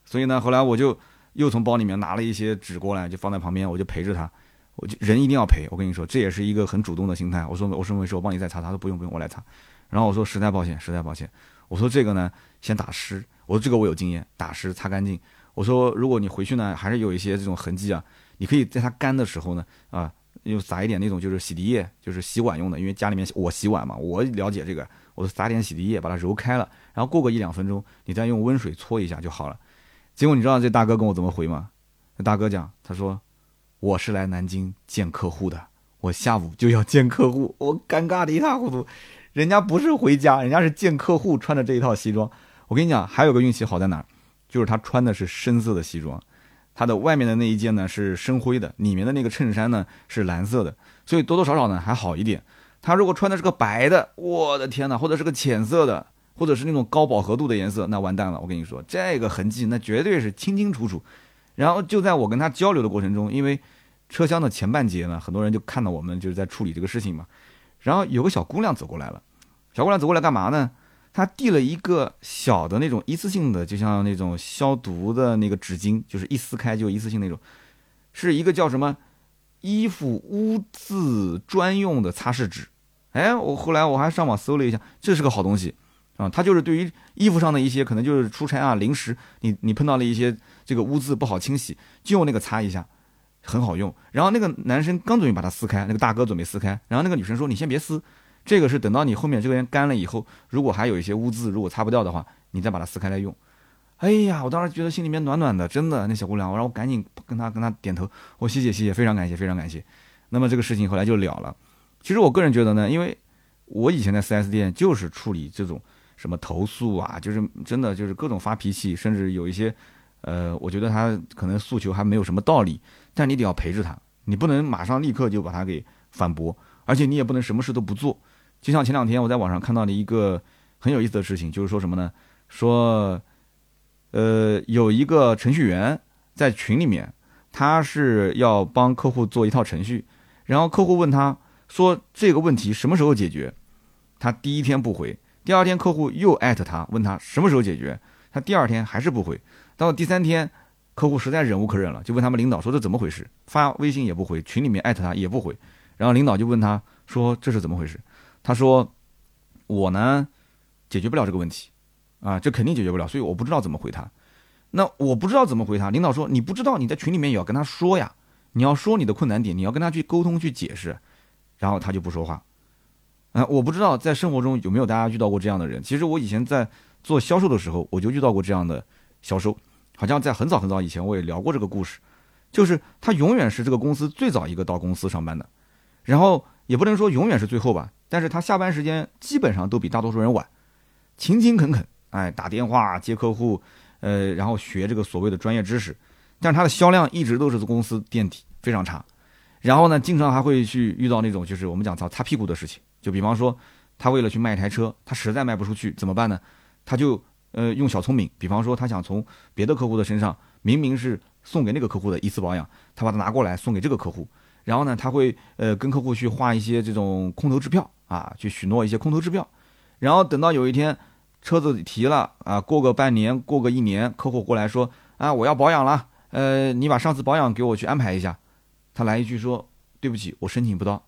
所以呢，后来我就又从包里面拿了一些纸过来，就放在旁边，我就陪着他。我就人一定要陪，我跟你说，这也是一个很主动的心态。我说我说没事，我帮你再擦，他说不用不用，我来擦。然后我说实在抱歉，实在抱歉。我说这个呢，先打湿。我说这个我有经验，打湿擦干净。我说如果你回去呢，还是有一些这种痕迹啊，你可以在它干的时候呢，啊，又撒一点那种就是洗涤液，就是洗碗用的，因为家里面我洗碗嘛，我了解这个，我说撒点洗涤液把它揉开了，然后过个一两分钟，你再用温水搓一下就好了。结果你知道这大哥跟我怎么回吗？那大哥讲，他说我是来南京见客户的，我下午就要见客户，我尴尬的一塌糊涂。人家不是回家，人家是见客户，穿着这一套西装。我跟你讲，还有个运气好在哪儿，就是他穿的是深色的西装，他的外面的那一件呢是深灰的，里面的那个衬衫呢是蓝色的，所以多多少少呢还好一点。他如果穿的是个白的，我的天哪，或者是个浅色的，或者是那种高饱和度的颜色，那完蛋了。我跟你说，这个痕迹那绝对是清清楚楚。然后就在我跟他交流的过程中，因为车厢的前半截呢，很多人就看到我们就是在处理这个事情嘛。然后有个小姑娘走过来了，小姑娘走过来干嘛呢？她递了一个小的那种一次性的，就像那种消毒的那个纸巾，就是一撕开就一次性那种，是一个叫什么衣服污渍专用的擦拭纸。哎，我后来我还上网搜了一下，这是个好东西啊！它就是对于衣服上的一些可能就是出差啊、临时你你碰到了一些这个污渍不好清洗，就用那个擦一下。很好用，然后那个男生刚准备把它撕开，那个大哥准备撕开，然后那个女生说：“你先别撕，这个是等到你后面这个人干了以后，如果还有一些污渍，如果擦不掉的话，你再把它撕开来用。”哎呀，我当时觉得心里面暖暖的，真的，那小姑娘，我让我赶紧跟她跟她点头，我谢谢谢谢，非常感谢非常感谢。那么这个事情后来就了了。其实我个人觉得呢，因为我以前在 4S 店就是处理这种什么投诉啊，就是真的就是各种发脾气，甚至有一些。呃，我觉得他可能诉求还没有什么道理，但你得要陪着他，你不能马上立刻就把他给反驳，而且你也不能什么事都不做。就像前两天我在网上看到的一个很有意思的事情，就是说什么呢？说，呃，有一个程序员在群里面，他是要帮客户做一套程序，然后客户问他说这个问题什么时候解决，他第一天不回，第二天客户又艾特他问他什么时候解决，他第二天还是不回。到了第三天，客户实在忍无可忍了，就问他们领导说：“这怎么回事？发微信也不回，群里面艾特他也不回。”然后领导就问他说：“这是怎么回事？”他说：“我呢，解决不了这个问题，啊，这肯定解决不了，所以我不知道怎么回他。那我不知道怎么回他。领导说：‘你不知道，你在群里面也要跟他说呀，你要说你的困难点，你要跟他去沟通去解释。’然后他就不说话。啊，我不知道在生活中有没有大家遇到过这样的人。其实我以前在做销售的时候，我就遇到过这样的。”销售，好像在很早很早以前我也聊过这个故事，就是他永远是这个公司最早一个到公司上班的，然后也不能说永远是最后吧，但是他下班时间基本上都比大多数人晚，勤勤恳恳，哎，打电话接客户，呃，然后学这个所谓的专业知识，但是他的销量一直都是公司垫底，非常差，然后呢，经常还会去遇到那种就是我们讲擦擦屁股的事情，就比方说他为了去卖一台车，他实在卖不出去怎么办呢？他就。呃，用小聪明，比方说他想从别的客户的身上，明明是送给那个客户的一次保养，他把它拿过来送给这个客户，然后呢，他会呃跟客户去画一些这种空头支票啊，去许诺一些空头支票，然后等到有一天车子提了啊，过个半年，过个一年，客户过来说啊，我要保养了，呃，你把上次保养给我去安排一下。他来一句说，对不起，我申请不到。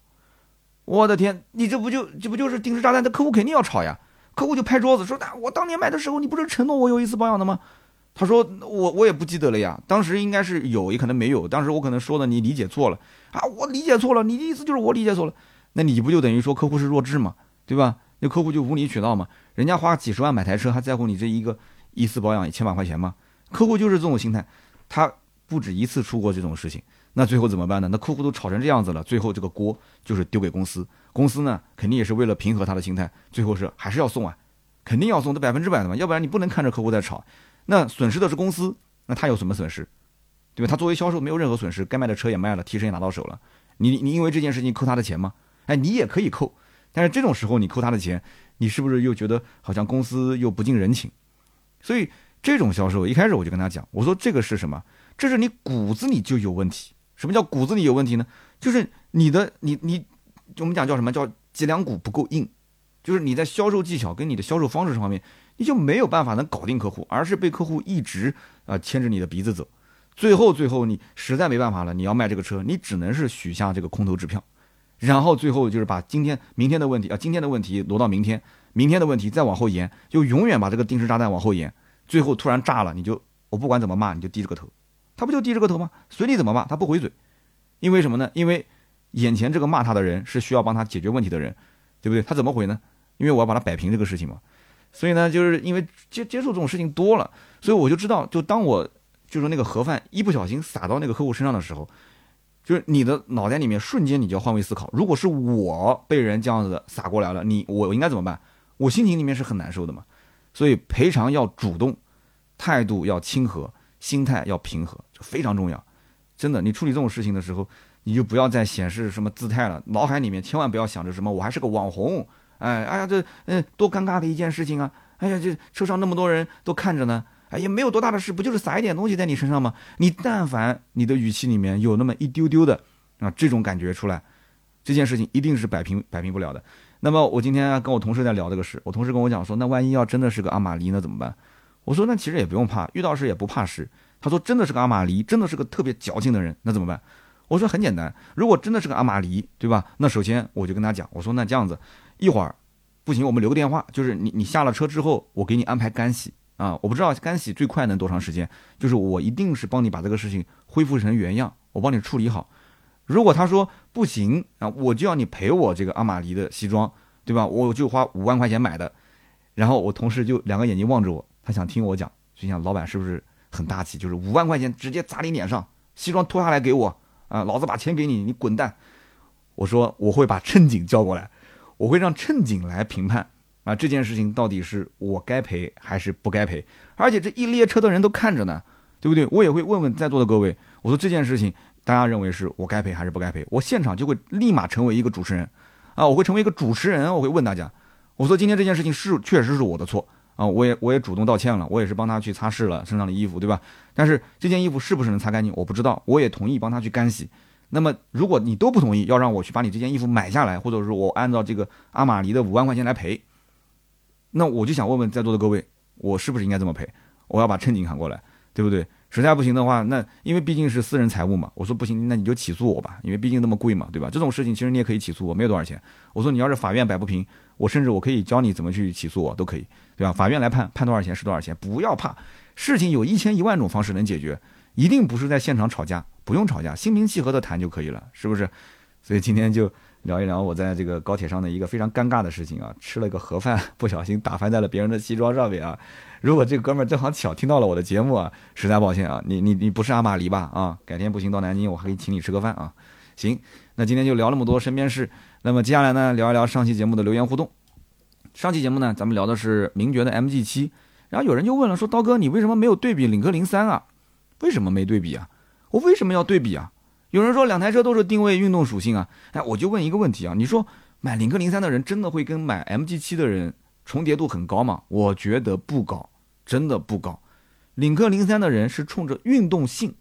我的天，你这不就这不就是定时炸弹？那客户肯定要吵呀，客户就拍桌子说，那我当年买的时候，你不是承诺我有一次保养的吗？他说我我也不记得了呀，当时应该是有，也可能没有。当时我可能说的你理解错了啊，我理解错了，你的意思就是我理解错了，那你不就等于说客户是弱智嘛，对吧？那客户就无理取闹嘛，人家花几十万买台车，还在乎你这一个一次保养一千把块钱吗？客户就是这种心态，他不止一次出过这种事情，那最后怎么办呢？那客户都吵成这样子了，最后这个锅就是丢给公司，公司呢肯定也是为了平和他的心态，最后是还是要送啊，肯定要送，这百分之百的嘛，要不然你不能看着客户在吵。那损失的是公司，那他有什么损失，对吧？他作为销售没有任何损失，该卖的车也卖了，提成也拿到手了。你你因为这件事情扣他的钱吗？哎，你也可以扣，但是这种时候你扣他的钱，你是不是又觉得好像公司又不近人情？所以这种销售一开始我就跟他讲，我说这个是什么？这是你骨子里就有问题。什么叫骨子里有问题呢？就是你的你你我们讲叫什么？叫脊梁骨不够硬，就是你在销售技巧跟你的销售方式方面。你就没有办法能搞定客户，而是被客户一直啊牵着你的鼻子走，最后最后你实在没办法了，你要卖这个车，你只能是许下这个空头支票，然后最后就是把今天明天的问题啊今天的问题挪到明天，明天的问题再往后延，就永远把这个定时炸弹往后延，最后突然炸了，你就我不管怎么骂你就低着个头，他不就低着个头吗？随你怎么骂他不回嘴，因为什么呢？因为眼前这个骂他的人是需要帮他解决问题的人，对不对？他怎么回呢？因为我要把他摆平这个事情嘛。所以呢，就是因为接接触这种事情多了，所以我就知道，就当我就是那个盒饭一不小心洒到那个客户身上的时候，就是你的脑袋里面瞬间你就要换位思考，如果是我被人这样子洒过来了，你我应该怎么办？我心情里面是很难受的嘛。所以赔偿要主动，态度要亲和，心态要平和，就非常重要。真的，你处理这种事情的时候，你就不要再显示什么姿态了，脑海里面千万不要想着什么我还是个网红。哎，哎呀，这嗯，多尴尬的一件事情啊！哎呀，这车上那么多人都看着呢，哎，也没有多大的事，不就是撒一点东西在你身上吗？你但凡你的语气里面有那么一丢丢的啊这种感觉出来，这件事情一定是摆平摆平不了的。那么我今天跟我同事在聊这个事，我同事跟我讲说，那万一要真的是个阿玛尼，那怎么办？我说那其实也不用怕，遇到事也不怕事。他说真的是个阿玛尼，真的是个特别矫情的人，那怎么办？我说很简单，如果真的是个阿玛尼，对吧？那首先我就跟他讲，我说那这样子。一会儿，不行，我们留个电话，就是你你下了车之后，我给你安排干洗啊。我不知道干洗最快能多长时间，就是我一定是帮你把这个事情恢复成原样，我帮你处理好。如果他说不行啊，我就要你赔我这个阿玛尼的西装，对吧？我就花五万块钱买的。然后我同事就两个眼睛望着我，他想听我讲，就想老板是不是很大气？就是五万块钱直接砸你脸上，西装脱下来给我啊，老子把钱给你，你滚蛋。我说我会把乘警叫过来。我会让乘警来评判啊，这件事情到底是我该赔还是不该赔？而且这一列车的人都看着呢，对不对？我也会问问在座的各位，我说这件事情大家认为是我该赔还是不该赔？我现场就会立马成为一个主持人啊，我会成为一个主持人，我会问大家，我说今天这件事情是确实是我的错啊，我也我也主动道歉了，我也是帮他去擦拭了身上的衣服，对吧？但是这件衣服是不是能擦干净，我不知道，我也同意帮他去干洗。那么，如果你都不同意，要让我去把你这件衣服买下来，或者说我按照这个阿玛尼的五万块钱来赔，那我就想问问在座的各位，我是不是应该这么赔？我要把乘警喊过来，对不对？实在不行的话，那因为毕竟是私人财物嘛，我说不行，那你就起诉我吧，因为毕竟那么贵嘛，对吧？这种事情其实你也可以起诉我，没有多少钱。我说你要是法院摆不平，我甚至我可以教你怎么去起诉我，都可以，对吧？法院来判，判多少钱是多少钱，不要怕，事情有一千一万种方式能解决。一定不是在现场吵架，不用吵架，心平气和的谈就可以了，是不是？所以今天就聊一聊我在这个高铁上的一个非常尴尬的事情啊，吃了个盒饭，不小心打翻在了别人的西装上面啊。如果这哥们儿正好巧听到了我的节目啊，实在抱歉啊，你你你不是阿玛尼吧？啊，改天不行到南京，我还可以请你吃个饭啊。行，那今天就聊那么多身边事，那么接下来呢，聊一聊上期节目的留言互动。上期节目呢，咱们聊的是名爵的 MG 七，然后有人就问了，说刀哥，你为什么没有对比领克零三啊？为什么没对比啊？我为什么要对比啊？有人说两台车都是定位运动属性啊，哎，我就问一个问题啊，你说买领克零三的人真的会跟买 MG 七的人重叠度很高吗？我觉得不高，真的不高。领克零三的人是冲着运动性，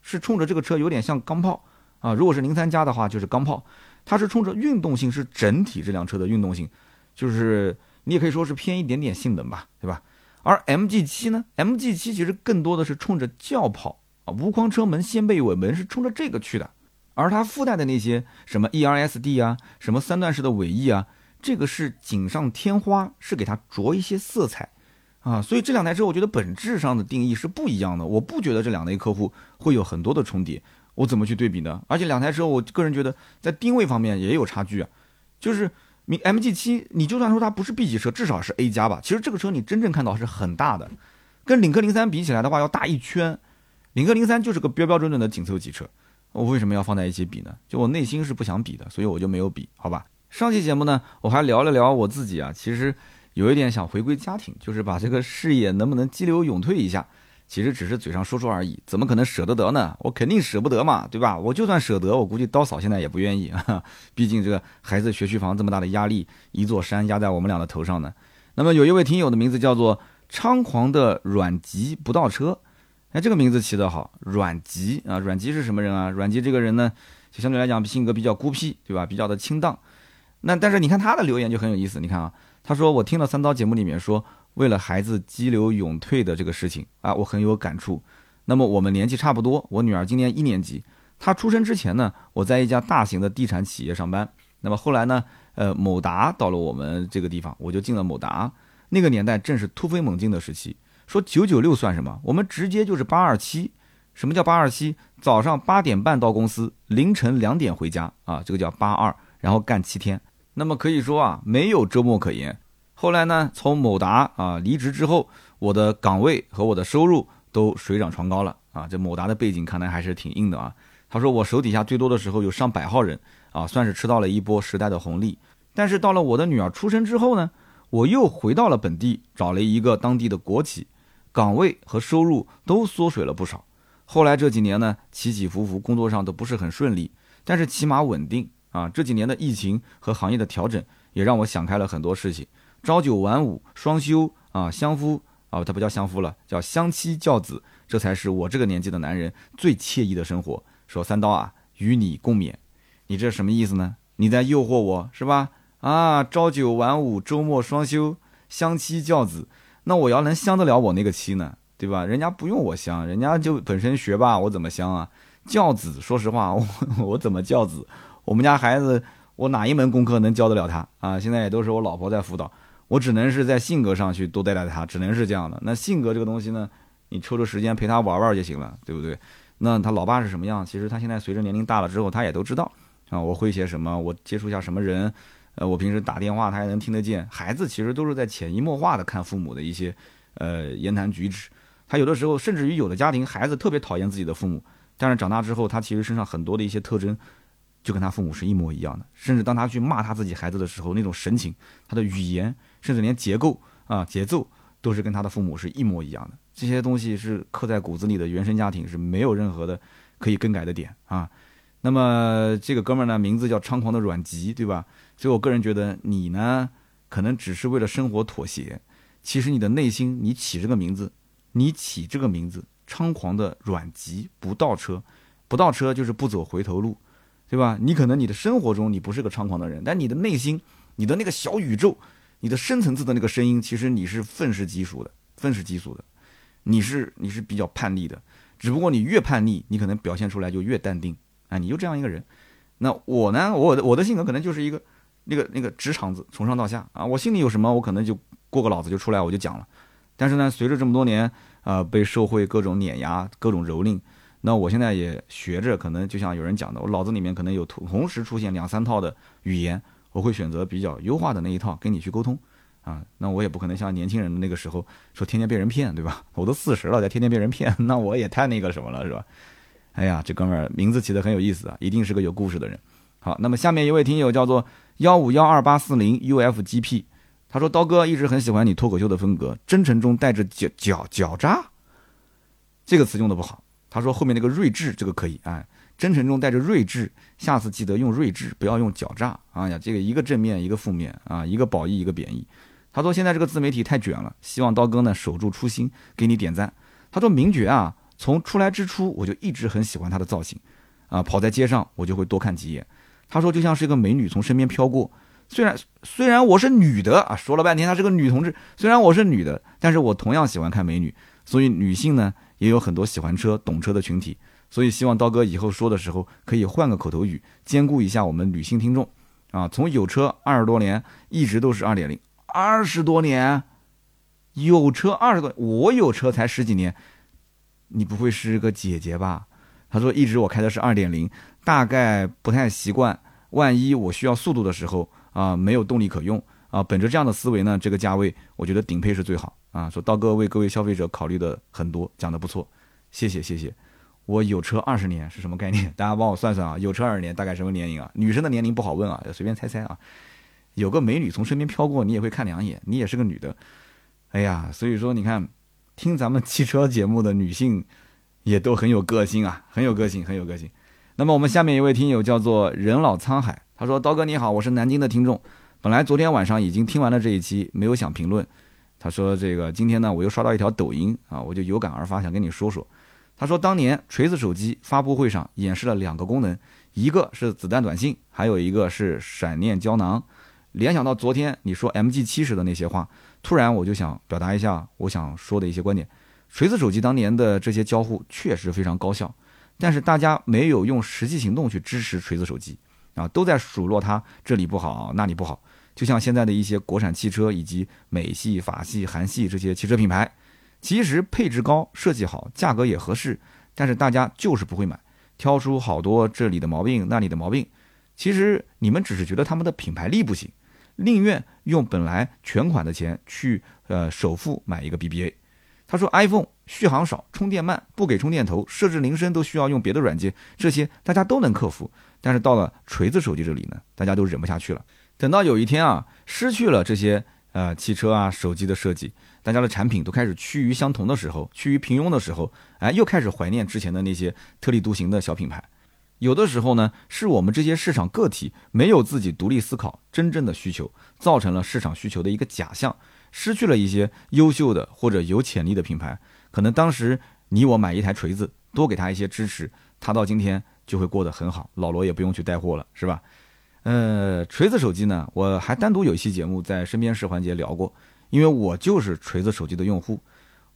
是冲着这个车有点像钢炮啊。如果是零三加的话，就是钢炮，它是冲着运动性，是整体这辆车的运动性，就是。你也可以说是偏一点点性能吧，对吧？而 MG 七呢？MG 七其实更多的是冲着轿跑啊，无框车门、掀背尾门是冲着这个去的。而它附带的那些什么 ERSD 啊，什么三段式的尾翼啊，这个是锦上添花，是给它着一些色彩啊。所以这两台车我觉得本质上的定义是不一样的。我不觉得这两类客户会有很多的重叠，我怎么去对比呢？而且两台车，我个人觉得在定位方面也有差距啊，就是。MG 七，你就算说它不是 B 级车，至少是 A 加吧。其实这个车你真正看到是很大的，跟领克零三比起来的话要大一圈。领克零三就是个标标准准的紧凑级车，我为什么要放在一起比呢？就我内心是不想比的，所以我就没有比，好吧。上期节目呢，我还聊了聊我自己啊，其实有一点想回归家庭，就是把这个事业能不能激流勇退一下。其实只是嘴上说说而已，怎么可能舍得得呢？我肯定舍不得嘛，对吧？我就算舍得，我估计刀嫂现在也不愿意啊，毕竟这个孩子学区房这么大的压力，一座山压在我们俩的头上呢。那么有一位听友的名字叫做猖狂的阮吉不倒车，哎，这个名字起得好，阮吉啊，阮吉是什么人啊？阮吉这个人呢，就相对来讲性格比较孤僻，对吧？比较的清荡。那但是你看他的留言就很有意思，你看啊，他说我听了三刀节目里面说。为了孩子激流勇退的这个事情啊，我很有感触。那么我们年纪差不多，我女儿今年一年级。她出生之前呢，我在一家大型的地产企业上班。那么后来呢，呃，某达到了我们这个地方，我就进了某达。那个年代正是突飞猛进的时期。说九九六算什么？我们直接就是八二七。什么叫八二七？早上八点半到公司，凌晨两点回家啊，这个叫八二，然后干七天。那么可以说啊，没有周末可言。后来呢，从某达啊离职之后，我的岗位和我的收入都水涨船高了啊！这某达的背景看来还是挺硬的啊。他说我手底下最多的时候有上百号人啊，算是吃到了一波时代的红利。但是到了我的女儿出生之后呢，我又回到了本地，找了一个当地的国企，岗位和收入都缩水了不少。后来这几年呢，起起伏伏，工作上都不是很顺利，但是起码稳定啊。这几年的疫情和行业的调整，也让我想开了很多事情。朝九晚五，双休啊，相夫啊，他不叫相夫了，叫相妻教子，这才是我这个年纪的男人最惬意的生活。说三刀啊，与你共勉，你这什么意思呢？你在诱惑我是吧？啊，朝九晚五，周末双休，相妻教子，那我要能相得了我那个妻呢，对吧？人家不用我相，人家就本身学霸，我怎么相啊？教子，说实话，我 我怎么教子？我们家孩子，我哪一门功课能教得了他啊？现在也都是我老婆在辅导。我只能是在性格上去多带带他，只能是这样的。那性格这个东西呢，你抽出时间陪他玩玩就行了，对不对？那他老爸是什么样？其实他现在随着年龄大了之后，他也都知道啊。我会些什么？我接触一下什么人？呃，我平时打电话他也能听得见。孩子其实都是在潜移默化的看父母的一些呃言谈举止。他有的时候甚至于有的家庭孩子特别讨厌自己的父母，但是长大之后他其实身上很多的一些特征就跟他父母是一模一样的。甚至当他去骂他自己孩子的时候，那种神情，他的语言。甚至连结构啊节奏都是跟他的父母是一模一样的，这些东西是刻在骨子里的，原生家庭是没有任何的可以更改的点啊。那么这个哥们儿呢，名字叫猖狂的阮吉，对吧？所以我个人觉得你呢，可能只是为了生活妥协，其实你的内心，你起这个名字，你起这个名字，猖狂的阮吉不倒车，不倒车就是不走回头路，对吧？你可能你的生活中你不是个猖狂的人，但你的内心，你的那个小宇宙。你的深层次的那个声音，其实你是愤世嫉俗的，愤世嫉俗的，你是你是比较叛逆的，只不过你越叛逆，你可能表现出来就越淡定，啊，你就这样一个人。那我呢，我的我的性格可能就是一个那个那个直肠子，从上到下啊，我心里有什么，我可能就过个脑子就出来，我就讲了。但是呢，随着这么多年啊，被社会各种碾压、各种蹂躏，那我现在也学着，可能就像有人讲的，我脑子里面可能有同同时出现两三套的语言。我会选择比较优化的那一套跟你去沟通，啊，那我也不可能像年轻人那个时候说天天被人骗，对吧？我都四十了，再天天被人骗，那我也太那个什么了，是吧？哎呀，这哥们儿名字起的很有意思啊，一定是个有故事的人。好，那么下面一位听友叫做幺五幺二八四零 UFGP，他说刀哥一直很喜欢你脱口秀的风格，真诚中带着狡狡狡诈，这个词用的不好。他说后面那个睿智这个可以，哎。真诚中带着睿智，下次记得用睿智，不要用狡诈。哎呀，这个一个正面，一个负面啊，一个褒义，一个贬义。他说现在这个自媒体太卷了，希望刀哥呢守住初心，给你点赞。他说名爵啊，从出来之初我就一直很喜欢他的造型，啊，跑在街上我就会多看几眼。他说就像是一个美女从身边飘过，虽然虽然我是女的啊，说了半天她是个女同志，虽然我是女的，但是我同样喜欢看美女，所以女性呢也有很多喜欢车、懂车的群体，所以希望刀哥以后说的时候可以换个口头语，兼顾一下我们女性听众啊。从有车二十多年，一直都是二点零，二十多年，有车二十多，我有车才十几年，你不会是个姐姐吧？他说一直我开的是二点零，大概不太习惯。万一我需要速度的时候啊，没有动力可用啊，本着这样的思维呢，这个价位我觉得顶配是最好啊。说刀哥为各位消费者考虑的很多，讲的不错，谢谢谢谢。我有车二十年是什么概念？大家帮我算算啊，有车二十年大概什么年龄啊？女生的年龄不好问啊，随便猜猜啊。有个美女从身边飘过，你也会看两眼，你也是个女的。哎呀，所以说你看，听咱们汽车节目的女性也都很有个性啊，很有个性，很有个性。那么我们下面一位听友叫做人老沧海，他说：“刀哥你好，我是南京的听众，本来昨天晚上已经听完了这一期，没有想评论。他说这个今天呢，我又刷到一条抖音啊，我就有感而发，想跟你说说。他说当年锤子手机发布会上演示了两个功能，一个是子弹短信，还有一个是闪念胶囊。联想到昨天你说 MG 七十的那些话，突然我就想表达一下我想说的一些观点。锤子手机当年的这些交互确实非常高效。”但是大家没有用实际行动去支持锤子手机，啊，都在数落它这里不好那里不好。就像现在的一些国产汽车以及美系、法系、韩系这些汽车品牌，其实配置高、设计好、价格也合适，但是大家就是不会买，挑出好多这里的毛病那里的毛病。其实你们只是觉得他们的品牌力不行，宁愿用本来全款的钱去呃首付买一个 BBA。他说：“iPhone 续航少，充电慢，不给充电头，设置铃声都需要用别的软件，这些大家都能克服。但是到了锤子手机这里呢，大家都忍不下去了。等到有一天啊，失去了这些呃汽车啊手机的设计，大家的产品都开始趋于相同的时候，趋于平庸的时候，哎，又开始怀念之前的那些特立独行的小品牌。有的时候呢，是我们这些市场个体没有自己独立思考真正的需求，造成了市场需求的一个假象。”失去了一些优秀的或者有潜力的品牌，可能当时你我买一台锤子，多给他一些支持，他到今天就会过得很好，老罗也不用去带货了，是吧？呃，锤子手机呢，我还单独有一期节目在身边事环节聊过，因为我就是锤子手机的用户，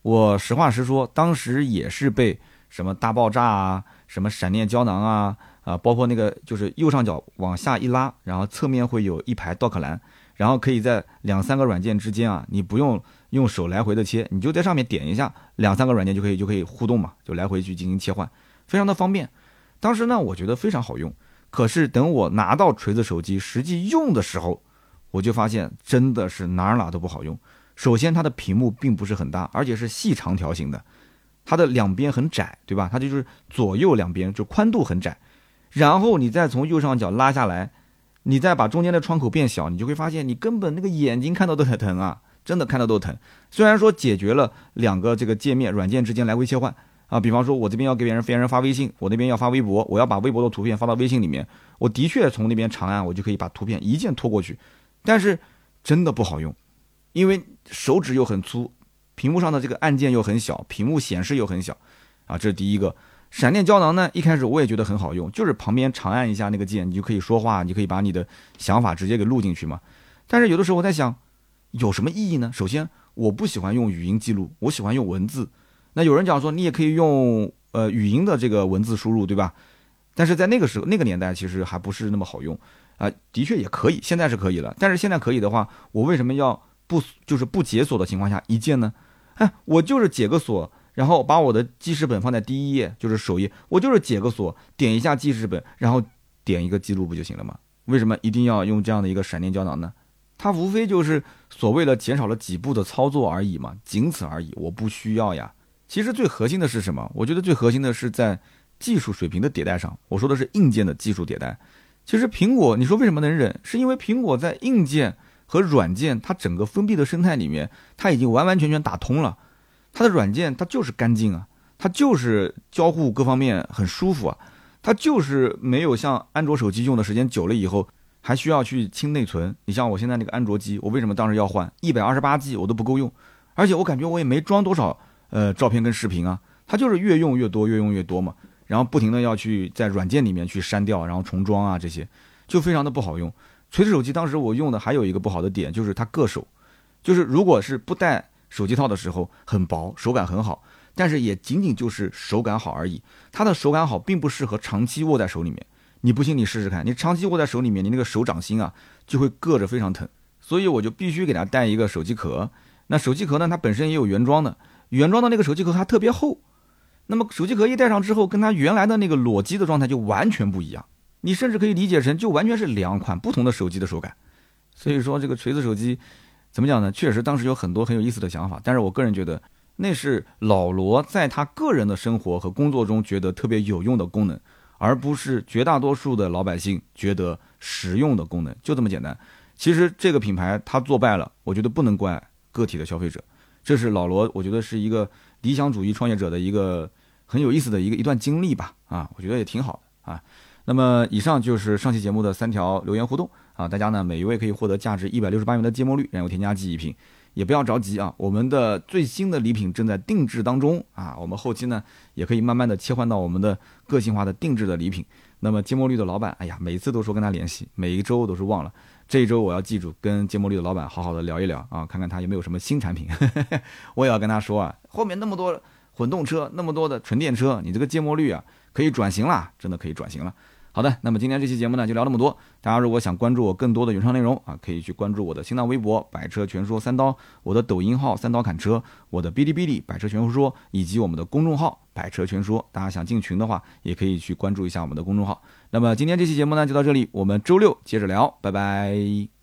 我实话实说，当时也是被什么大爆炸啊，什么闪电胶囊啊，啊，包括那个就是右上角往下一拉，然后侧面会有一排 dock 栏。然后可以在两三个软件之间啊，你不用用手来回的切，你就在上面点一下，两三个软件就可以就可以互动嘛，就来回去进行切换，非常的方便。当时呢，我觉得非常好用。可是等我拿到锤子手机实际用的时候，我就发现真的是哪儿哪都不好用。首先，它的屏幕并不是很大，而且是细长条形的，它的两边很窄，对吧？它就是左右两边就宽度很窄。然后你再从右上角拉下来。你再把中间的窗口变小，你就会发现你根本那个眼睛看到都很疼啊，真的看到都疼。虽然说解决了两个这个界面软件之间来回切换啊，比方说我这边要给别人别人发微信，我那边要发微博，我要把微博的图片发到微信里面，我的确从那边长按我就可以把图片一键拖过去，但是真的不好用，因为手指又很粗，屏幕上的这个按键又很小，屏幕显示又很小啊，这是第一个。闪电胶囊呢？一开始我也觉得很好用，就是旁边长按一下那个键，你就可以说话，你可以把你的想法直接给录进去嘛。但是有的时候我在想，有什么意义呢？首先，我不喜欢用语音记录，我喜欢用文字。那有人讲说，你也可以用呃语音的这个文字输入，对吧？但是在那个时候那个年代，其实还不是那么好用啊。的确也可以，现在是可以了。但是现在可以的话，我为什么要不就是不解锁的情况下一键呢？哎，我就是解个锁。然后把我的记事本放在第一页，就是首页，我就是解个锁，点一下记事本，然后点一个记录不就行了吗？为什么一定要用这样的一个闪电胶囊呢？它无非就是所谓的减少了几步的操作而已嘛，仅此而已。我不需要呀。其实最核心的是什么？我觉得最核心的是在技术水平的迭代上。我说的是硬件的技术迭代。其实苹果，你说为什么能忍？是因为苹果在硬件和软件它整个封闭的生态里面，它已经完完全全打通了。它的软件它就是干净啊，它就是交互各方面很舒服啊，它就是没有像安卓手机用的时间久了以后还需要去清内存。你像我现在那个安卓机，我为什么当时要换？一百二十八 G 我都不够用，而且我感觉我也没装多少呃照片跟视频啊，它就是越用越多，越用越多嘛，然后不停的要去在软件里面去删掉，然后重装啊这些，就非常的不好用。锤子手机当时我用的还有一个不好的点，就是它硌手，就是如果是不带手机套的时候很薄，手感很好，但是也仅仅就是手感好而已。它的手感好并不适合长期握在手里面。你不信你试试看，你长期握在手里面，你那个手掌心啊就会硌着非常疼。所以我就必须给它带一个手机壳。那手机壳呢，它本身也有原装的，原装的那个手机壳它特别厚。那么手机壳一戴上之后，跟它原来的那个裸机的状态就完全不一样。你甚至可以理解成就完全是两款不同的手机的手感。所以说这个锤子手机怎么讲呢？确实当时有很多很有意思的想法，但是我个人觉得那是老罗在他个人的生活和工作中觉得特别有用的功能。而不是绝大多数的老百姓觉得实用的功能，就这么简单。其实这个品牌它做败了，我觉得不能怪个体的消费者，这是老罗，我觉得是一个理想主义创业者的一个很有意思的一个一段经历吧。啊，我觉得也挺好的啊。那么以上就是上期节目的三条留言互动啊，大家呢每一位可以获得价值一百六十八元的芥末绿，然后添加剂一瓶。也不要着急啊，我们的最新的礼品正在定制当中啊，我们后期呢也可以慢慢的切换到我们的个性化的定制的礼品。那么芥末绿的老板，哎呀，每次都说跟他联系，每一周都是忘了。这一周我要记住跟芥末绿的老板好好的聊一聊啊，看看他有没有什么新产品。我也要跟他说啊，后面那么多混动车，那么多的纯电车，你这个芥末绿啊可以转型了，真的可以转型了。好的，那么今天这期节目呢就聊那么多。大家如果想关注我更多的原创内容啊，可以去关注我的新浪微博“百车全说三刀”，我的抖音号“三刀砍车”，我的哔哩哔哩“百车全说”，以及我们的公众号“百车全说”。大家想进群的话，也可以去关注一下我们的公众号。那么今天这期节目呢就到这里，我们周六接着聊，拜拜。